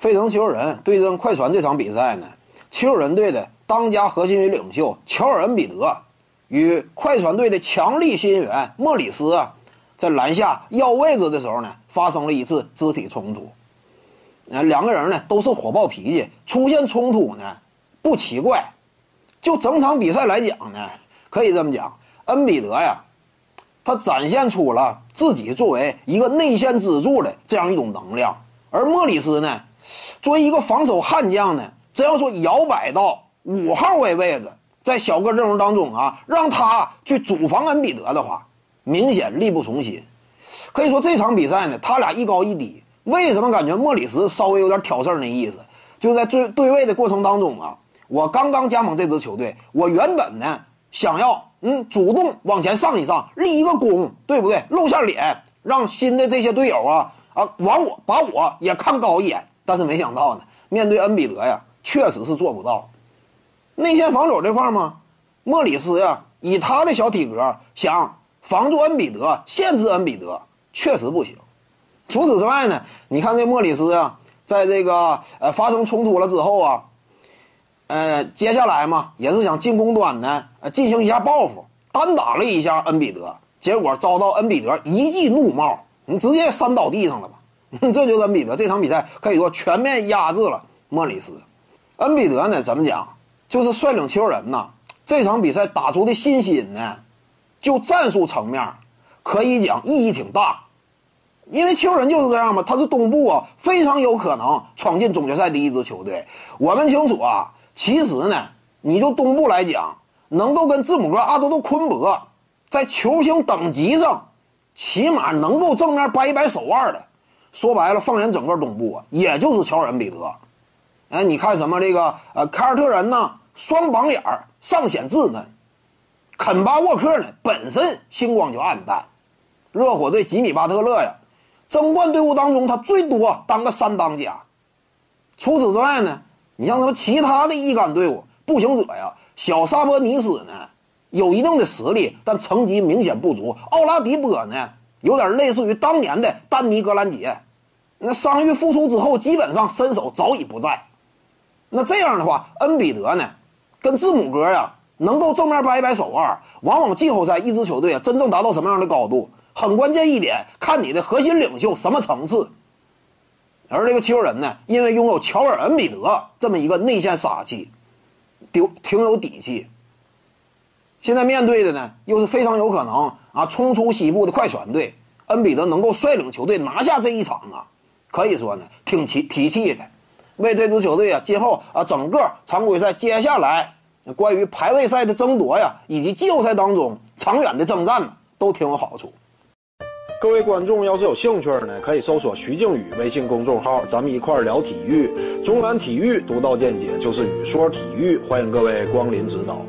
费城球人对阵快船这场比赛呢，球人队的当家核心与领袖乔尔·恩比德与快船队的强力新援莫里斯啊，在篮下要位置的时候呢，发生了一次肢体冲突。呃，两个人呢都是火爆脾气，出现冲突呢不奇怪。就整场比赛来讲呢，可以这么讲，恩比德呀。他展现出了自己作为一个内线支柱的这样一种能量，而莫里斯呢，作为一个防守悍将呢，真要说摇摆到五号位位置，在小个阵容当中啊，让他去主防恩比德的话，明显力不从心。可以说这场比赛呢，他俩一高一低。为什么感觉莫里斯稍微有点挑事儿那意思？就在对对位的过程当中啊，我刚刚加盟这支球队，我原本呢想要。嗯，主动往前上一上，立一个功，对不对？露下脸，让新的这些队友啊啊，往我把我也看高一眼。但是没想到呢，面对恩比德呀，确实是做不到。内线防守这块嘛，莫里斯呀，以他的小体格想防住恩比德，限制恩比德，确实不行。除此之外呢，你看这莫里斯啊，在这个呃发生冲突了之后啊。呃，接下来嘛，也是想进攻端呢，呃，进行一下报复，单打了一下恩比德，结果遭到恩比德一记怒帽，你直接扇倒地上了吧？这就是恩比德这场比赛可以说全面压制了莫里斯。恩比德呢，怎么讲？就是率领球人呐，这场比赛打出的信心呢，就战术层面可以讲意义挺大，因为球人就是这样嘛，他是东部啊，非常有可能闯进总决赛的一支球队。我们清楚啊。其实呢，你就东部来讲，能够跟字母哥、阿德都昆博在球星等级上，起码能够正面掰一掰手腕的，说白了，放眼整个东部啊，也就是乔尔恩比德。哎，你看什么这个呃凯尔特人呢，双榜眼儿尚显稚嫩；肯巴沃克呢，本身星光就暗淡；热火队吉米巴特勒呀，争冠队伍当中他最多当个三当家。除此之外呢？你像什么其他的一杆队伍，步行者呀，小萨博尼斯呢，有一定的实力，但成绩明显不足。奥拉迪波呢，有点类似于当年的丹尼格兰杰，那伤愈复出之后，基本上身手早已不在。那这样的话，恩比德呢，跟字母哥呀，能够正面掰一掰手腕，往往季后赛一支球队啊，真正达到什么样的高度，很关键一点，看你的核心领袖什么层次。而这个球人呢，因为拥有乔尔·恩比德这么一个内线杀器，丢挺有底气。现在面对的呢，又是非常有可能啊冲出西部的快船队，恩比德能够率领球队拿下这一场啊，可以说呢挺提提气的，为这支球队啊今后啊整个常规赛接下来关于排位赛的争夺呀，以及季后赛当中长远的征战呢，都挺有好处。各位观众，要是有兴趣呢，可以搜索徐静宇微信公众号，咱们一块儿聊体育。中原体育独到见解，就是语说体育，欢迎各位光临指导。